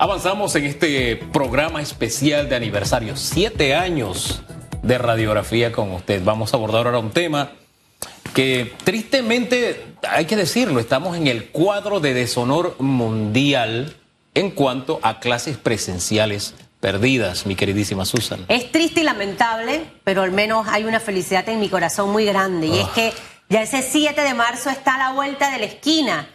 Avanzamos en este programa especial de aniversario, siete años de radiografía con usted. Vamos a abordar ahora un tema que tristemente, hay que decirlo, estamos en el cuadro de deshonor mundial en cuanto a clases presenciales perdidas, mi queridísima Susan. Es triste y lamentable, pero al menos hay una felicidad en mi corazón muy grande, y es ah. que ya ese 7 de marzo está a la vuelta de la esquina.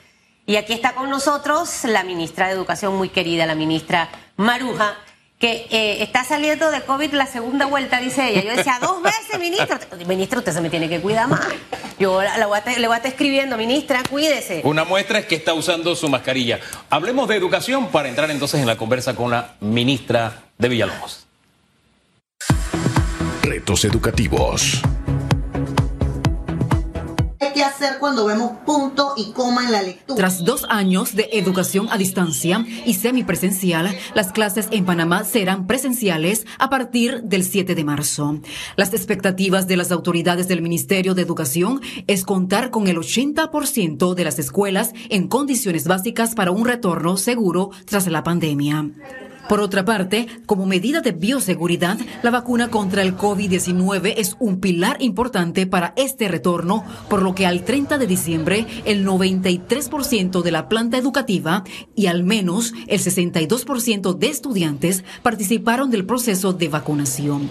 Y aquí está con nosotros la ministra de Educación muy querida, la ministra Maruja, que eh, está saliendo de COVID la segunda vuelta, dice ella. Yo decía, dos veces, ministra. Ministra, usted se me tiene que cuidar más. Yo le voy a estar escribiendo, ministra, cuídese. Una muestra es que está usando su mascarilla. Hablemos de educación para entrar entonces en la conversa con la ministra de Villalobos. Retos educativos cuando vemos punto y coma en la lectura. Tras dos años de educación a distancia y semipresencial, las clases en Panamá serán presenciales a partir del 7 de marzo. Las expectativas de las autoridades del Ministerio de Educación es contar con el 80% de las escuelas en condiciones básicas para un retorno seguro tras la pandemia. Por otra parte, como medida de bioseguridad, la vacuna contra el COVID-19 es un pilar importante para este retorno, por lo que al 30 de diciembre el 93% de la planta educativa y al menos el 62% de estudiantes participaron del proceso de vacunación.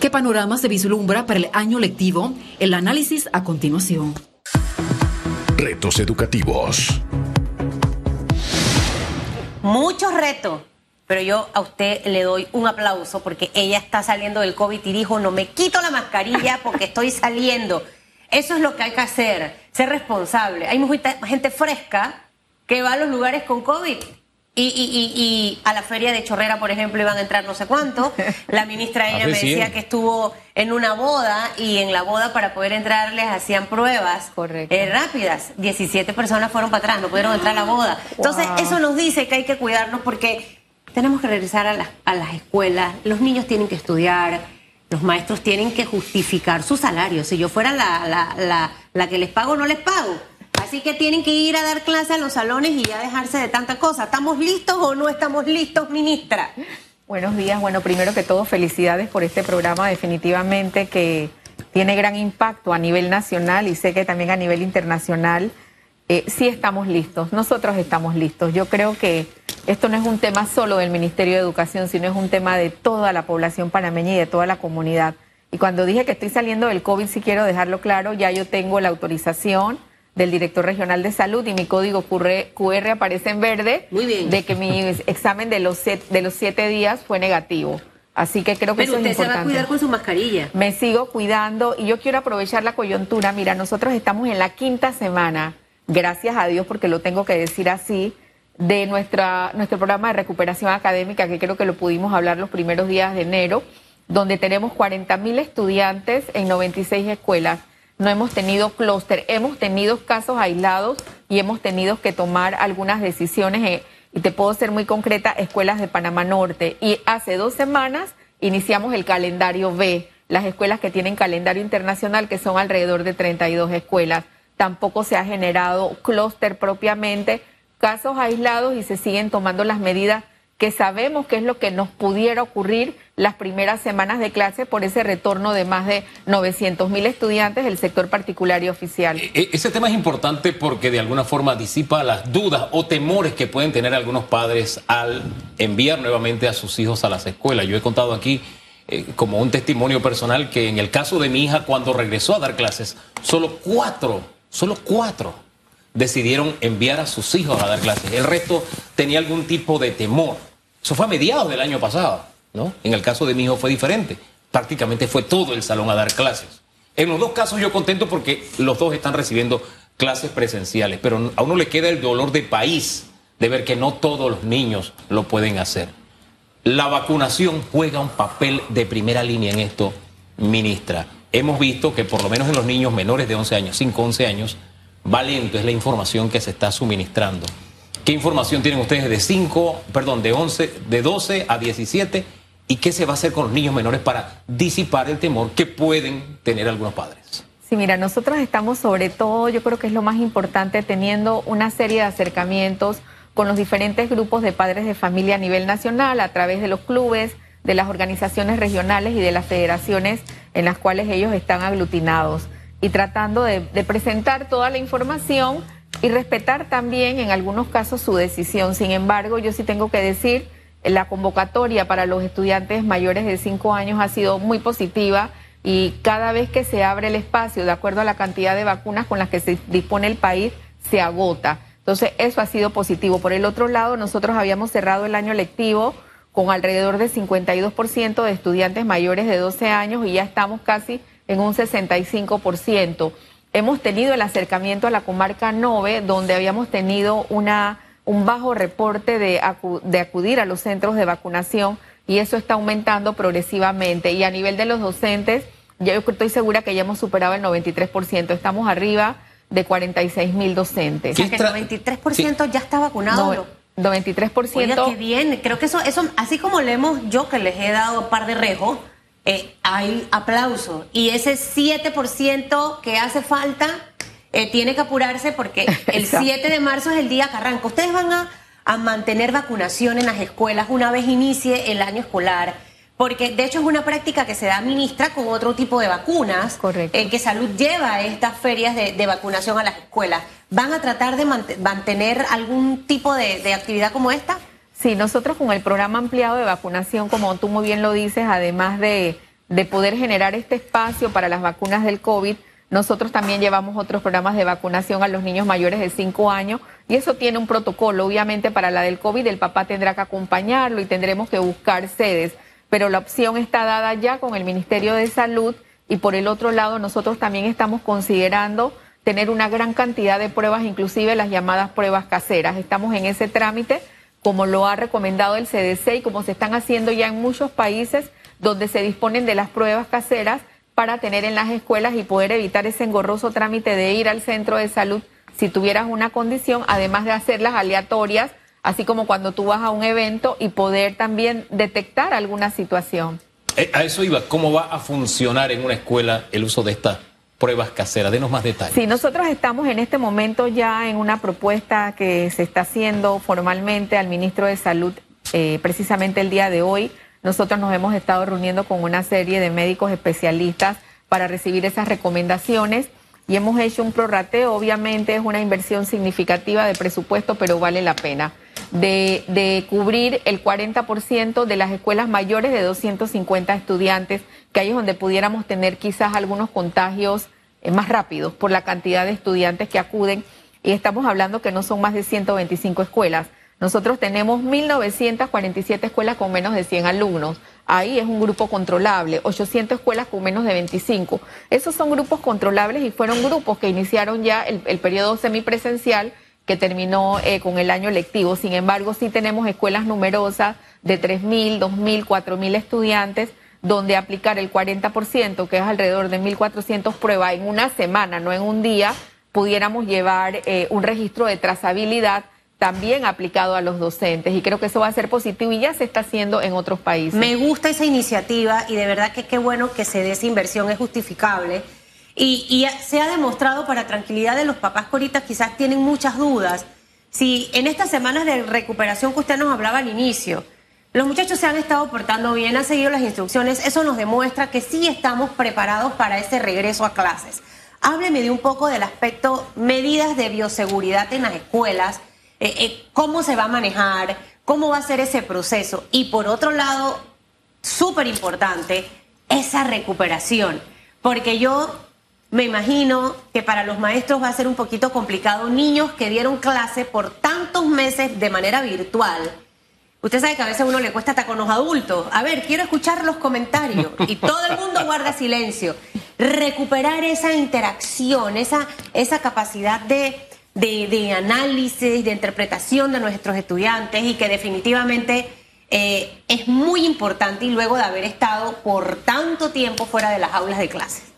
¿Qué panorama se vislumbra para el año lectivo? El análisis a continuación. Retos educativos. Muchos retos pero yo a usted le doy un aplauso porque ella está saliendo del COVID y dijo, no me quito la mascarilla porque estoy saliendo. Eso es lo que hay que hacer, ser responsable. Hay mucha gente fresca que va a los lugares con COVID. Y, y, y, a la feria de Chorrera, por ejemplo, iban a entrar no sé cuánto. La ministra ella me decía que estuvo en una boda y en la boda para poder entrar les hacían pruebas eh, rápidas. 17 personas fueron para atrás, no pudieron entrar a la boda. Entonces, eso nos dice que hay que cuidarnos porque tenemos que regresar a, las escuelas, los niños tienen que estudiar, los maestros tienen que justificar su salario. Si yo fuera la, la, que les pago, no les pago. Así que tienen que ir a dar clase a los salones y ya dejarse de tanta cosa. ¿Estamos listos o no estamos listos, ministra? Buenos días. Bueno, primero que todo, felicidades por este programa. Definitivamente que tiene gran impacto a nivel nacional y sé que también a nivel internacional. Eh, sí estamos listos, nosotros estamos listos. Yo creo que esto no es un tema solo del Ministerio de Educación, sino es un tema de toda la población panameña y de toda la comunidad. Y cuando dije que estoy saliendo del COVID, sí quiero dejarlo claro, ya yo tengo la autorización del director regional de salud y mi código QR, aparece en verde Muy bien. de que mi examen de los, de los siete días fue negativo. Así que creo que eso es importante. usted se va a cuidar con su mascarilla. Me sigo cuidando y yo quiero aprovechar la coyuntura. Mira, nosotros estamos en la quinta semana gracias a Dios, porque lo tengo que decir así, de nuestra, nuestro programa de recuperación académica, que creo que lo pudimos hablar los primeros días de enero, donde tenemos 40 mil estudiantes en 96 escuelas. No hemos tenido clúster, hemos tenido casos aislados y hemos tenido que tomar algunas decisiones, eh, y te puedo ser muy concreta, escuelas de Panamá Norte. Y hace dos semanas iniciamos el calendario B, las escuelas que tienen calendario internacional, que son alrededor de 32 escuelas tampoco se ha generado clúster propiamente, casos aislados y se siguen tomando las medidas que sabemos que es lo que nos pudiera ocurrir las primeras semanas de clase por ese retorno de más de 900 mil estudiantes del sector particular y oficial. E, e, ese tema es importante porque de alguna forma disipa las dudas o temores que pueden tener algunos padres al enviar nuevamente a sus hijos a las escuelas. Yo he contado aquí eh, como un testimonio personal que en el caso de mi hija cuando regresó a dar clases, solo cuatro Solo cuatro decidieron enviar a sus hijos a dar clases. El resto tenía algún tipo de temor. Eso fue a mediados del año pasado, ¿no? En el caso de mi hijo fue diferente. Prácticamente fue todo el salón a dar clases. En los dos casos yo contento porque los dos están recibiendo clases presenciales, pero a uno le queda el dolor de país de ver que no todos los niños lo pueden hacer. La vacunación juega un papel de primera línea en esto, ministra hemos visto que por lo menos en los niños menores de 11 años, 5, 11 años, va lento, es la información que se está suministrando. ¿Qué información tienen ustedes de 5, perdón, de 11, de 12 a 17? ¿Y qué se va a hacer con los niños menores para disipar el temor que pueden tener algunos padres? Sí, mira, nosotros estamos sobre todo, yo creo que es lo más importante, teniendo una serie de acercamientos con los diferentes grupos de padres de familia a nivel nacional, a través de los clubes, de las organizaciones regionales y de las federaciones en las cuales ellos están aglutinados, y tratando de, presentar toda la información y respetar también en algunos casos su decisión. Sin embargo, yo sí tengo que decir, la convocatoria para los estudiantes mayores de 5 años ha sido muy positiva y cada vez que se abre el espacio, de acuerdo a la cantidad de vacunas con las que se dispone el país, se agota. Entonces, eso ha sido positivo. Por el otro lado, nosotros habíamos cerrado el año lectivo con alrededor de 52% de estudiantes mayores de 12 años y ya estamos casi en un 65%. Hemos tenido el acercamiento a la comarca 9, donde habíamos tenido una, un bajo reporte de, de acudir a los centros de vacunación y eso está aumentando progresivamente. Y a nivel de los docentes, yo estoy segura que ya hemos superado el 93%. Estamos arriba de 46 mil docentes. O sea, que el 93% ya está vacunado. 93%. Oiga, qué bien. Creo que eso, eso, así como leemos yo que les he dado un par de rejos, eh, hay aplauso. Y ese 7% que hace falta eh, tiene que apurarse porque el 7 de marzo es el día que arranca. Ustedes van a, a mantener vacunación en las escuelas una vez inicie el año escolar porque de hecho es una práctica que se da ministra con otro tipo de vacunas. Correcto. En que Salud lleva estas ferias de, vacunación a las escuelas. ¿Van a tratar de mantener algún tipo de, actividad como esta? Sí, nosotros con el programa ampliado de vacunación, como tú muy bien lo dices, además de, de poder generar este espacio para las vacunas del COVID, nosotros también llevamos otros programas de vacunación a los niños mayores de 5 años y eso tiene un protocolo. Obviamente para la del COVID el papá tendrá que acompañarlo y tendremos que buscar sedes pero la opción está dada ya con el Ministerio de Salud y por el otro lado nosotros también estamos considerando tener una gran cantidad de pruebas, inclusive las llamadas pruebas caseras. Estamos en ese trámite, como lo ha recomendado el CDC y como se están haciendo ya en muchos países donde se disponen de las pruebas caseras para tener en las escuelas y poder evitar ese engorroso trámite de ir al centro de salud si tuvieras una condición, además de hacerlas aleatorias así como cuando tú vas a un evento y poder también detectar alguna situación. Eh, a eso iba, ¿cómo va a funcionar en una escuela el uso de estas pruebas caseras? Denos más detalles. Sí, nosotros estamos en este momento ya en una propuesta que se está haciendo formalmente al ministro de Salud eh, precisamente el día de hoy. Nosotros nos hemos estado reuniendo con una serie de médicos especialistas para recibir esas recomendaciones y hemos hecho un prorrateo. Obviamente es una inversión significativa de presupuesto, pero vale la pena de, cubrir el 40% de las escuelas mayores de 250 estudiantes, que ahí es donde pudiéramos tener quizás algunos contagios eh, más rápidos por la cantidad de estudiantes que acuden. Y estamos hablando que no son más de 125 escuelas. Nosotros tenemos 1.947 escuelas con menos de 100 alumnos. Ahí es un grupo controlable. 800 escuelas con menos de 25. Esos son grupos controlables y fueron grupos que iniciaron ya el, el periodo semipresencial que terminó eh, con el año lectivo. Sin embargo, sí tenemos escuelas numerosas de 3.000, 2.000, 4.000 estudiantes donde aplicar el 40%, que es alrededor de 1.400 pruebas en una semana, no en un día, pudiéramos llevar eh, un registro de trazabilidad también aplicado a los docentes. Y creo que eso va a ser positivo y ya se está haciendo en otros países. Me gusta esa iniciativa y de verdad que qué bueno que se dé esa inversión, es justificable. Y, se ha demostrado para tranquilidad de los papás que quizás tienen muchas dudas. Si en estas semanas de recuperación que usted nos hablaba al inicio, los muchachos se han estado portando bien, han seguido las instrucciones, eso nos demuestra que sí estamos preparados para ese regreso a clases. Hábleme de un poco del aspecto medidas de bioseguridad en las escuelas, eh, eh, cómo se va a manejar, cómo va a ser ese proceso. Y por otro lado, súper importante, esa recuperación. Porque yo me imagino que para los maestros va a ser un poquito complicado. Niños que dieron clase por tantos meses de manera virtual. Usted sabe que a veces uno le cuesta hasta con los adultos. A ver, quiero escuchar los comentarios. Y todo el mundo guarda silencio. Recuperar esa interacción, esa, esa capacidad de, de, análisis, de interpretación de nuestros estudiantes y que definitivamente eh, es muy importante y luego de haber estado por tanto tiempo fuera de las aulas de clases.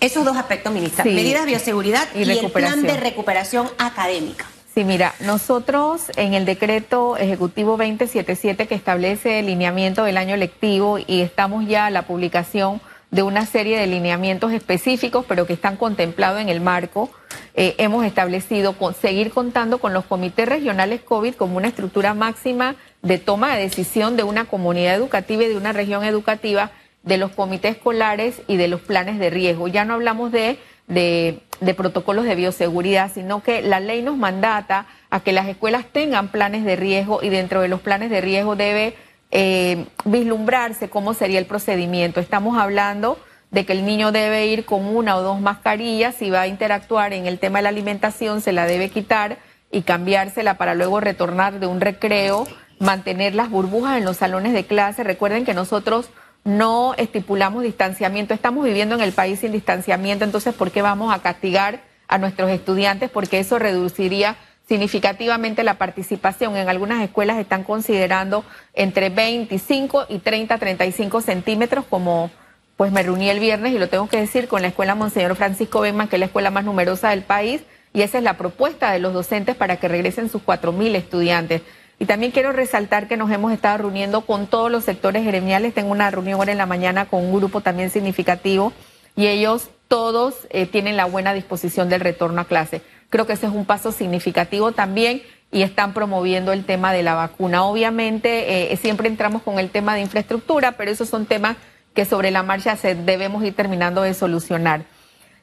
Esos dos aspectos, ministra. Medidas de bioseguridad y, el plan de recuperación académica. Sí, mira, nosotros en el decreto ejecutivo 2077 que establece el lineamiento del año lectivo y estamos ya a la publicación de una serie de lineamientos específicos, pero que están contemplados en el marco, eh, hemos establecido con, seguir contando con los comités regionales COVID como una estructura máxima de toma de decisión de una comunidad educativa y de una región educativa, de los comités escolares y de los planes de riesgo. Ya no hablamos de, de, protocolos de bioseguridad, sino que la ley nos mandata a que las escuelas tengan planes de riesgo y dentro de los planes de riesgo debe eh, vislumbrarse cómo sería el procedimiento. Estamos hablando de que el niño debe ir con una o dos mascarillas, si va a interactuar en el tema de la alimentación, se la debe quitar y cambiársela para luego retornar de un recreo, mantener las burbujas en los salones de clase. Recuerden que nosotros no estipulamos distanciamiento, estamos viviendo en el país sin distanciamiento, entonces ¿por qué vamos a castigar a nuestros estudiantes? Porque eso reduciría significativamente la participación. En algunas escuelas están considerando entre 25 y 30, 35 centímetros como pues me reuní el viernes y lo tengo que decir con la escuela Monseñor Francisco Benman, que es la escuela más numerosa del país, y esa es la propuesta de los docentes para que regresen sus 4.000 estudiantes. Y también quiero resaltar que nos hemos estado reuniendo con todos los sectores gremiales. Tengo una reunión ahora en la mañana con un grupo también significativo y ellos todos eh, tienen la buena disposición del retorno a clase. Creo que ese es un paso significativo también y están promoviendo el tema de la vacuna. Obviamente eh, siempre entramos con el tema de infraestructura, pero esos son temas que sobre la marcha se debemos ir terminando de solucionar.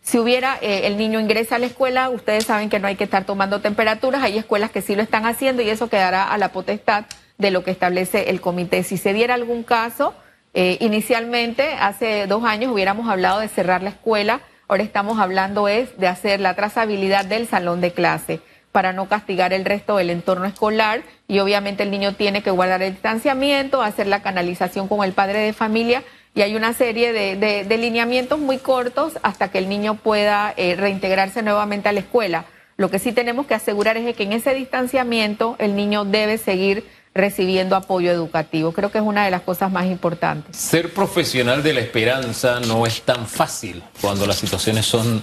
Si hubiera, eh, el niño ingresa a la escuela, ustedes saben que no hay que estar tomando temperaturas, hay escuelas que sí lo están haciendo y eso quedará a la potestad de lo que establece el comité. Si se diera algún caso, eh, inicialmente, hace dos años hubiéramos hablado de cerrar la escuela, ahora estamos hablando es de hacer la trazabilidad del salón de clase para no castigar el resto del entorno escolar y obviamente el niño tiene que guardar el distanciamiento, hacer la canalización con el padre de familia y hay una serie de, lineamientos muy cortos hasta que el niño pueda eh, reintegrarse nuevamente a la escuela. Lo que sí tenemos que asegurar es que en ese distanciamiento el niño debe seguir recibiendo apoyo educativo. Creo que es una de las cosas más importantes. Ser profesional de la esperanza no es tan fácil cuando las situaciones son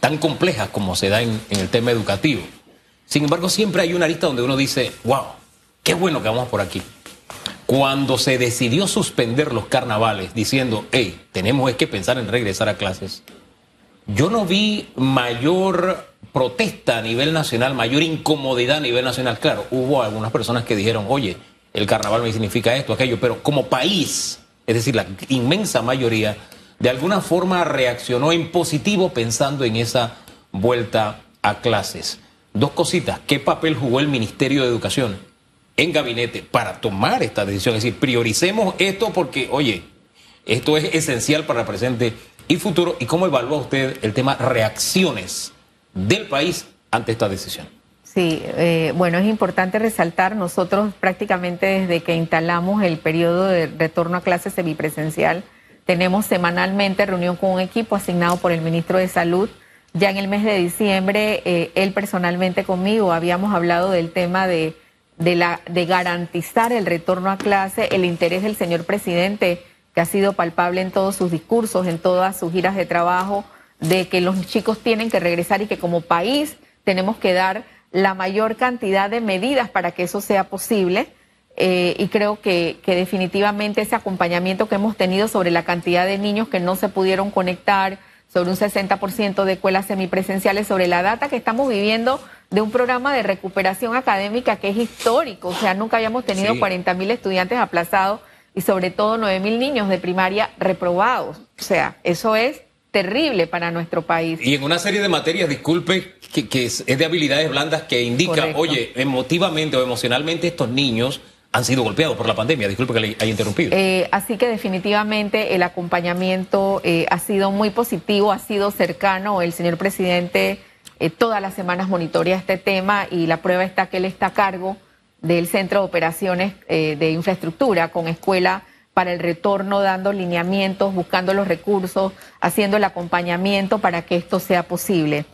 tan complejas como se da en, en el tema educativo. Sin embargo, siempre hay una lista donde uno dice, wow, qué bueno que vamos por aquí cuando se decidió suspender los carnavales diciendo, hey, tenemos que pensar en regresar a clases, yo no vi mayor protesta a nivel nacional, mayor incomodidad a nivel nacional. Claro, hubo algunas personas que dijeron, oye, el carnaval me significa esto, aquello, pero como país, es decir, la inmensa mayoría, de alguna forma reaccionó en positivo pensando en esa vuelta a clases. Dos cositas, ¿qué papel jugó el Ministerio de Educación? En gabinete para tomar esta decisión. Es decir, prioricemos esto porque, oye, esto es esencial para presente y futuro. ¿Y cómo evalúa usted el tema reacciones del país ante esta decisión? Sí, eh, bueno, es importante resaltar, nosotros prácticamente desde que instalamos el periodo de retorno a clases semipresencial, tenemos semanalmente reunión con un equipo asignado por el ministro de Salud. Ya en el mes de diciembre, eh, él personalmente conmigo habíamos hablado del tema de de, la, de garantizar el retorno a clase, el interés del señor presidente, que ha sido palpable en todos sus discursos, en todas sus giras de trabajo, de que los chicos tienen que regresar y que como país tenemos que dar la mayor cantidad de medidas para que eso sea posible. Eh, y creo que, que definitivamente ese acompañamiento que hemos tenido sobre la cantidad de niños que no se pudieron conectar, sobre un 60% de escuelas semipresenciales, sobre la data que estamos viviendo de un programa de recuperación académica que es histórico. O sea, nunca habíamos tenido 40 mil estudiantes aplazados y sobre todo 9 mil niños de primaria reprobados. O sea, eso es terrible para nuestro país. Y en una serie de materias, disculpe, que, es, de habilidades blandas que indica, oye, emotivamente o emocionalmente estos niños han sido golpeados por la pandemia. Disculpe que le haya interrumpido. Eh, así que definitivamente el acompañamiento eh, ha sido muy positivo, ha sido cercano. El señor presidente eh, todas las semanas monitorea este tema y la prueba está que él está a cargo del Centro de Operaciones eh, de Infraestructura con escuela para el retorno, dando lineamientos, buscando los recursos, haciendo el acompañamiento para que esto sea posible.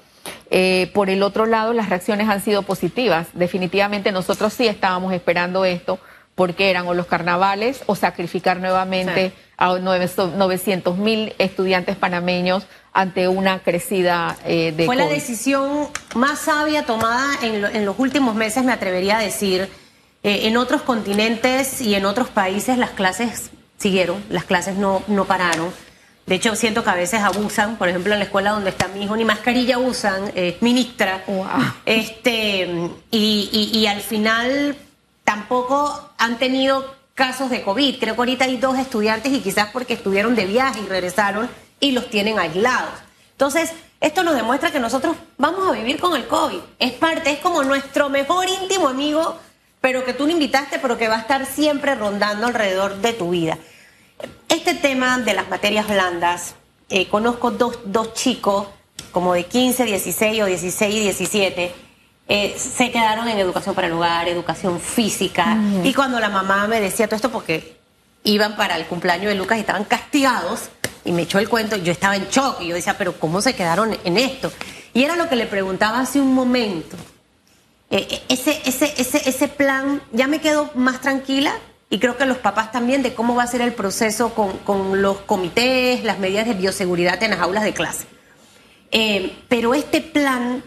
Eh, por el otro lado, las reacciones han sido positivas. Definitivamente nosotros sí estábamos esperando esto porque eran o los carnavales o sacrificar nuevamente a 900 mil estudiantes panameños ante una crecida eh, de... Fue la decisión más sabia tomada en, los últimos meses, me atrevería a decir. Eh, en otros continentes y en otros países las clases siguieron, las clases no, no pararon. De hecho, siento que a veces abusan. Por ejemplo, en la escuela donde está mi hijo, ni mascarilla usan, ministra. Wow. Este, y, y- y al final tampoco han tenido casos de COVID. Creo que ahorita hay dos estudiantes y quizás porque estuvieron de viaje y regresaron y los tienen aislados. Entonces, esto nos demuestra que nosotros vamos a vivir con el COVID. Es parte, es como nuestro mejor íntimo amigo, pero que tú no invitaste, pero que va a estar siempre rondando alrededor de tu vida. Este tema de las materias blandas, eh, conozco dos, dos chicos, como de 15, 16 o 16 y 17, eh, se quedaron en educación para el hogar, educación física. Y cuando la mamá me decía todo esto, porque iban para el cumpleaños de Lucas y estaban castigados, y me echó el cuento, yo estaba en shock, y yo decía, pero ¿cómo se quedaron en esto? Y era lo que le preguntaba hace un momento. Eh, ese, ese, ese, ese plan ya me quedo más tranquila y creo que los papás también de cómo va a ser el proceso con, con los comités, las medidas de bioseguridad en las aulas de clase. Eh, pero este plan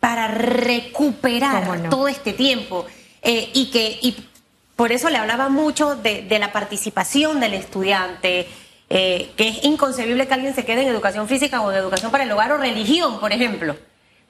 para recuperar todo este tiempo eh, y que y por eso le hablaba mucho de, de la participación del estudiante, eh, que es inconcebible que alguien se quede en educación física o en educación para el hogar o religión, por ejemplo.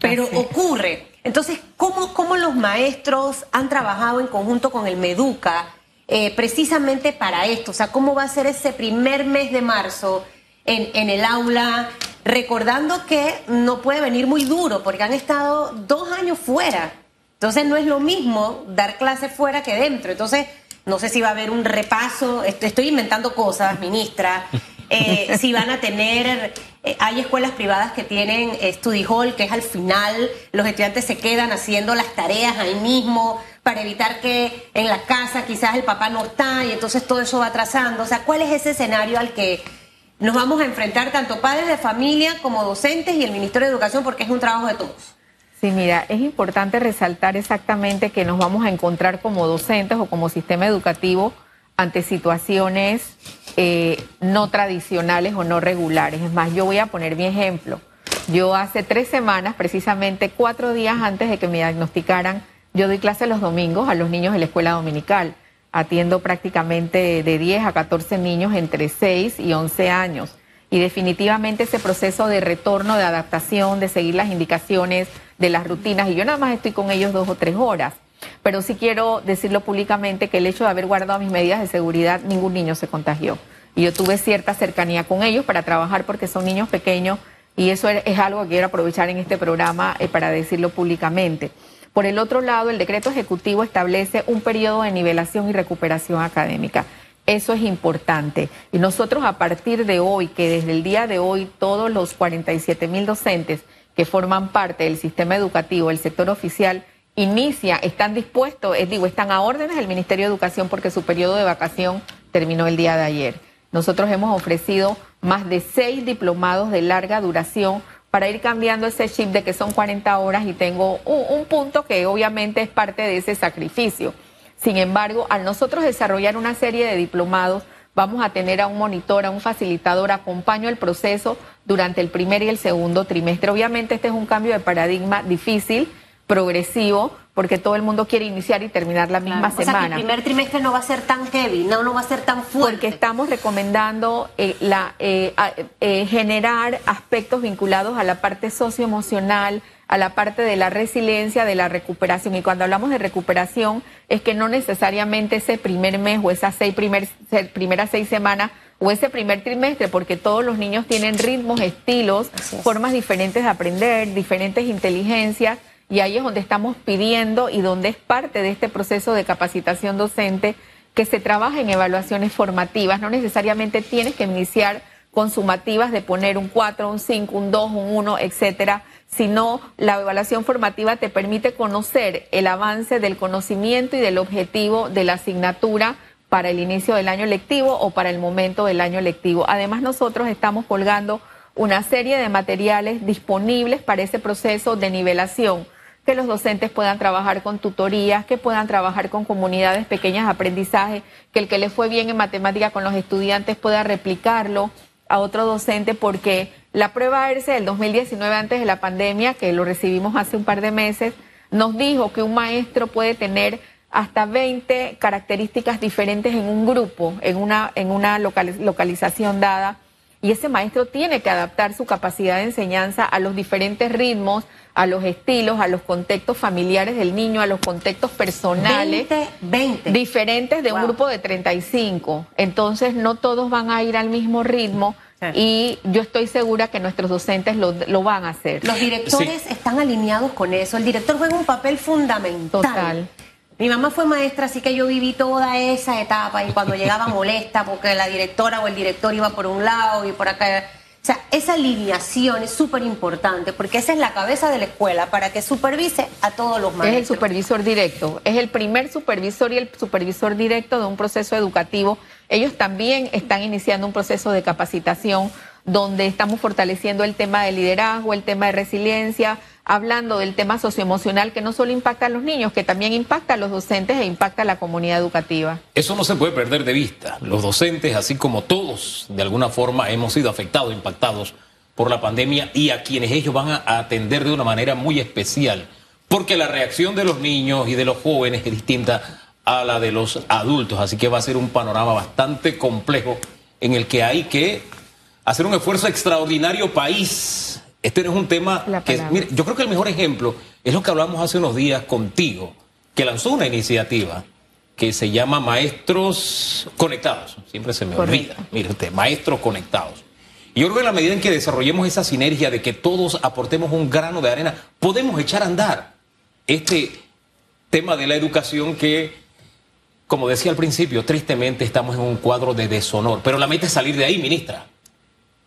Pero Así ocurre. Entonces, ¿cómo, ¿cómo los maestros han trabajado en conjunto con el Meduca eh, precisamente para esto? O sea, ¿cómo va a ser ese primer mes de marzo en, en el aula? Recordando que no puede venir muy duro porque han estado dos años fuera. Entonces, no es lo mismo dar clases fuera que dentro. Entonces, no sé si va a haber un repaso. Est- Estoy inventando cosas, ministra. Eh, si van a tener, eh, hay escuelas privadas que tienen eh, study hall, que es al final, los estudiantes se quedan haciendo las tareas ahí mismo para evitar que en la casa quizás el papá no está y entonces todo eso va atrasando. O sea, ¿cuál es ese escenario al que nos vamos a enfrentar tanto padres de familia como docentes y el Ministerio de Educación porque es un trabajo de todos? Sí, mira, es importante resaltar exactamente que nos vamos a encontrar como docentes o como sistema educativo ante situaciones eh, no tradicionales o no regulares. Es más, yo voy a poner mi ejemplo. Yo hace tres semanas, precisamente cuatro días antes de que me diagnosticaran, yo doy clase los domingos a los niños de la escuela dominical. Atiendo prácticamente de 10 a 14 niños entre 6 y 11 años. Y definitivamente ese proceso de retorno, de adaptación, de seguir las indicaciones, de las rutinas, y yo nada más estoy con ellos dos o tres horas. Pero sí quiero decirlo públicamente que el hecho de haber guardado mis medidas de seguridad, ningún niño se contagió. Y yo tuve cierta cercanía con ellos para trabajar porque son niños pequeños y eso es algo que quiero aprovechar en este programa eh, para decirlo públicamente. Por el otro lado, el decreto ejecutivo establece un periodo de nivelación y recuperación académica. Eso es importante. Y nosotros a partir de hoy, que desde el día de hoy todos los 47 mil docentes que forman parte del sistema educativo, el sector oficial, inicia, están dispuestos, es, digo, están a órdenes del Ministerio de Educación porque su periodo de vacación terminó el día de ayer. Nosotros hemos ofrecido más de seis diplomados de larga duración para ir cambiando ese chip de que son 40 horas y tengo un, un punto que obviamente es parte de ese sacrificio. Sin embargo, al nosotros desarrollar una serie de diplomados, vamos a tener a un monitor, a un facilitador, acompaño el proceso durante el primer y el segundo trimestre. Obviamente este es un cambio de paradigma difícil, progresivo, porque todo el mundo quiere iniciar y terminar la misma O sea, que semana. el primer trimestre no va a ser tan heavy, no, no va a ser tan fuerte. Porque estamos recomendando eh, la, eh, eh, generar aspectos vinculados a la parte socioemocional, a la parte de la resiliencia, de la recuperación. Y cuando hablamos de recuperación, es que no necesariamente ese primer mes o esas seis primer, se- primeras seis semanas o ese primer trimestre, porque todos los niños tienen ritmos, estilos, es. formas diferentes de aprender, diferentes inteligencias. Y ahí es donde estamos pidiendo y donde es parte de este proceso de capacitación docente que se trabaje en evaluaciones formativas. No necesariamente tienes que iniciar con sumativas de poner un 4, un 5, un 2, un 1, etcétera, sino la evaluación formativa te permite conocer el avance del conocimiento y del objetivo de la asignatura para el inicio del año lectivo o para el momento del año lectivo. Además, nosotros estamos colgando una serie de materiales disponibles para ese proceso de nivelación que los docentes puedan trabajar con tutorías, que puedan trabajar con comunidades pequeñas de aprendizaje, que el que le fue bien en matemática con los estudiantes pueda replicarlo a otro docente, porque la prueba ERCE del 2019, antes de la pandemia, que lo recibimos hace un par de meses, nos dijo que un maestro puede tener hasta 20 características diferentes en un grupo, en una, en una local- localización dada y ese maestro tiene que adaptar su capacidad de enseñanza a los diferentes ritmos, a los estilos, a los contextos familiares del niño, a los contextos personales 20, 20. diferentes de un grupo de 35. Entonces no todos van a ir al mismo ritmo Sí. y yo estoy segura que nuestros docentes lo, lo van a hacer. Los directores están alineados con eso. El director juega un papel fundamental. Total. Mi mamá fue maestra, así que yo viví toda esa etapa y cuando llegaba molesta porque la directora o el director iba por un lado y por acá. O sea, esa alineación es súper importante porque esa es la cabeza de la escuela para que supervise a todos los Es maestros. el supervisor directo, es el primer supervisor y el supervisor directo de un proceso educativo. Ellos también están iniciando un proceso de capacitación donde estamos fortaleciendo el tema de liderazgo, el tema de resiliencia, hablando del tema socioemocional que no solo impacta a los niños, que también impacta a los docentes e impacta a la comunidad educativa. Eso no se puede perder de vista. Los docentes, así como todos, de alguna forma hemos sido afectados, impactados por la pandemia y a quienes ellos van a atender de una manera muy especial, porque la reacción de los niños y de los jóvenes es distinta a la de los adultos, así que va a ser un panorama bastante complejo en el que hay que hacer un esfuerzo extraordinario país. Este no es un tema que, mire, yo creo que el mejor ejemplo es lo que hablamos hace unos días contigo, que lanzó una iniciativa que se llama Maestros Conectados. Siempre se me Correcto. olvida. Mire usted, Maestros Conectados. Y yo creo que en la medida en que desarrollemos esa sinergia de que todos aportemos un grano de arena, podemos echar a andar este tema de la educación que, como decía al principio, tristemente estamos en un cuadro de deshonor. Pero la meta es salir de ahí, ministra.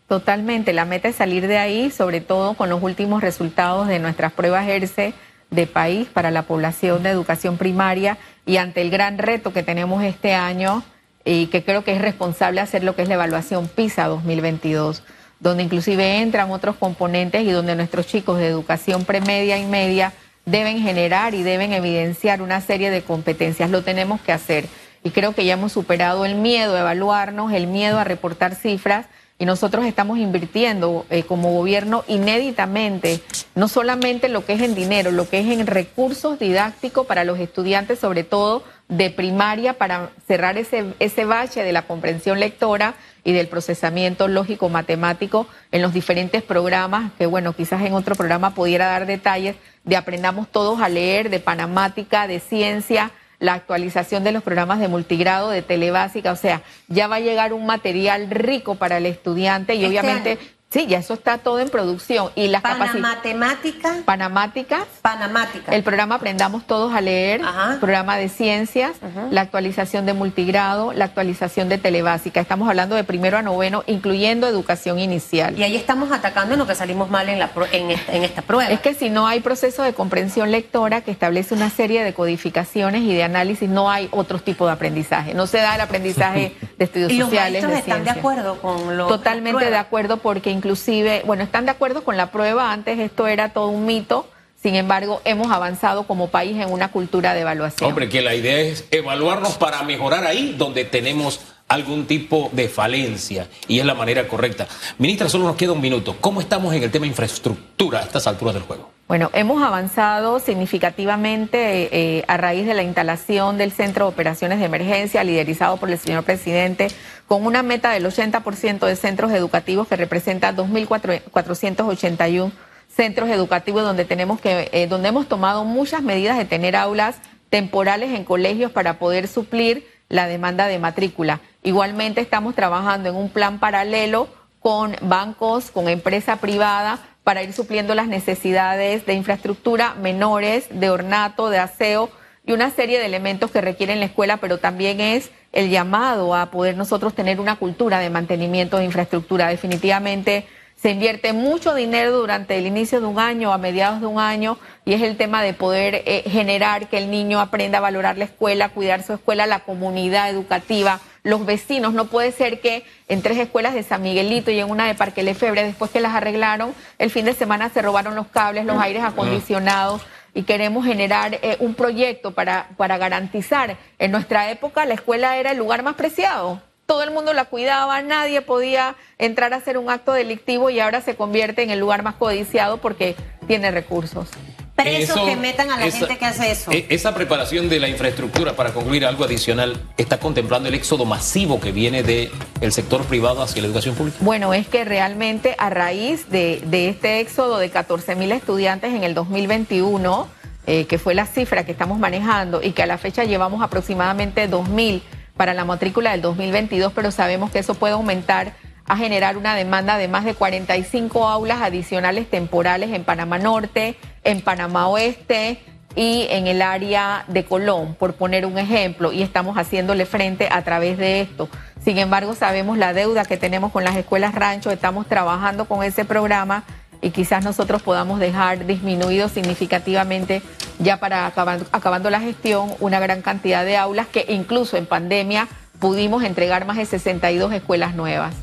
Totalmente, la meta es salir de ahí, sobre todo con los últimos resultados de nuestras pruebas ERCE de país para la población de educación primaria y ante el gran reto que tenemos este año y que creo que es responsable hacer lo que es la evaluación PISA 2022, donde inclusive entran otros componentes y donde nuestros chicos de educación premedia y media deben generar y deben evidenciar una serie de competencias. Lo tenemos que hacer y creo que ya hemos superado el miedo a evaluarnos, el miedo a reportar cifras y nosotros estamos invirtiendo eh, como gobierno inéditamente, no solamente lo que es en dinero, lo que es en recursos didácticos para los estudiantes, sobre todo de primaria, para cerrar ese, ese bache de la comprensión lectora y del procesamiento lógico matemático en los diferentes programas, que bueno, quizás en otro programa pudiera dar detalles de aprendamos todos a leer, de panamática, de ciencia, la actualización de los programas de multigrado, de telebásica, o sea, ya va a llegar un material rico para el estudiante y Este obviamente, año. Sí, ya eso está todo en producción y las capacidades Panamatemática, panamáticas. Panamática. El programa Aprendamos Todos a Leer, Ajá. programa de ciencias, la actualización de multigrado, la actualización de telebásica. Estamos hablando de primero a noveno, incluyendo educación inicial. Y ahí estamos atacando en lo que salimos mal en, la, en, esta, en esta prueba. Es que si no hay proceso de comprensión lectora que establece una serie de codificaciones y de análisis, no hay otro tipo de aprendizaje. No se da el aprendizaje de estudios y los sociales. maestros de están de acuerdo con lo Totalmente de acuerdo porque inclusive, bueno, están de acuerdo con la prueba, antes esto era todo un mito, sin embargo, hemos avanzado como país en una cultura de evaluación. Hombre, que la idea es evaluarnos para mejorar ahí donde tenemos algún tipo de falencia y es la manera correcta. Ministra, solo nos queda un minuto. ¿Cómo estamos en el tema infraestructura a estas alturas del juego? Bueno, hemos avanzado significativamente eh, a raíz de la instalación del Centro de Operaciones de Emergencia, liderizado por el señor presidente, con una meta del 80% de centros educativos que representa 2.481 centros educativos donde tenemos que, eh, donde hemos tomado muchas medidas de tener aulas temporales en colegios para poder suplir la demanda de matrícula. Igualmente estamos trabajando en un plan paralelo con bancos, con empresa privada, para ir supliendo las necesidades de infraestructura menores, de ornato, de aseo y una serie de elementos que requieren la escuela, pero también es el llamado a poder nosotros tener una cultura de mantenimiento de infraestructura. Definitivamente se invierte mucho dinero durante el inicio de un año, a mediados de un año, y es el tema de poder eh, generar que el niño aprenda a valorar la escuela, cuidar su escuela, la comunidad educativa, los vecinos. No puede ser que en tres escuelas de San Miguelito y en una de Parque Lefebre, después que las arreglaron, el fin de semana se robaron los cables, los aires acondicionados y queremos generar eh, un proyecto para, para garantizar. En nuestra época la escuela era el lugar más preciado. Todo el mundo la cuidaba, nadie podía entrar a hacer un acto delictivo y ahora se convierte en el lugar más codiciado porque tiene recursos. Presos Eso- que metan a la esa- gente que hace eso. e- Esa preparación de la infraestructura, para concluir algo adicional, está contemplando el éxodo masivo que viene del sector privado hacia la educación pública. Bueno, es que realmente a raíz de, de este éxodo de 14 mil estudiantes en el 2021, eh, que fue la cifra que estamos manejando y que a la fecha llevamos aproximadamente 2 mil para la matrícula del 2022, pero sabemos que eso puede aumentar a generar una demanda de más de 45 aulas adicionales temporales en Panamá Norte, en Panamá Oeste y en el área de Colón, por poner un ejemplo, y estamos haciéndole frente a través de esto. Sin embargo, sabemos la deuda que tenemos con las escuelas rancho, estamos trabajando con ese programa y quizás nosotros podamos dejar disminuido significativamente ya para acabando, acabando la gestión una gran cantidad de aulas que incluso en pandemia pudimos entregar más de 62 escuelas nuevas.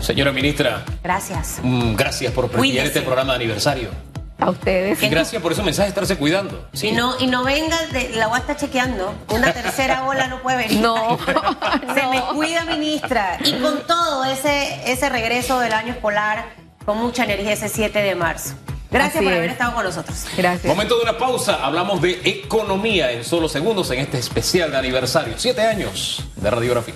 Señora ministra, Gracias. mm, gracias por prestigiar Cuídese. este programa de aniversario. A ustedes. Y gracias por esos mensajes, estarse cuidando. Sí. Y no, y no venga, de, la voy a estar chequeando. Una tercera ola no puede venir. No, Se no. me cuida, ministra. Y con todo ese, ese regreso del año escolar, con mucha energía ese 7 de marzo. Gracias Así por es. haber estado con nosotros. Gracias. Momento de una pausa. Hablamos de economía en solo segundos en este especial de aniversario. Siete años de radiografía.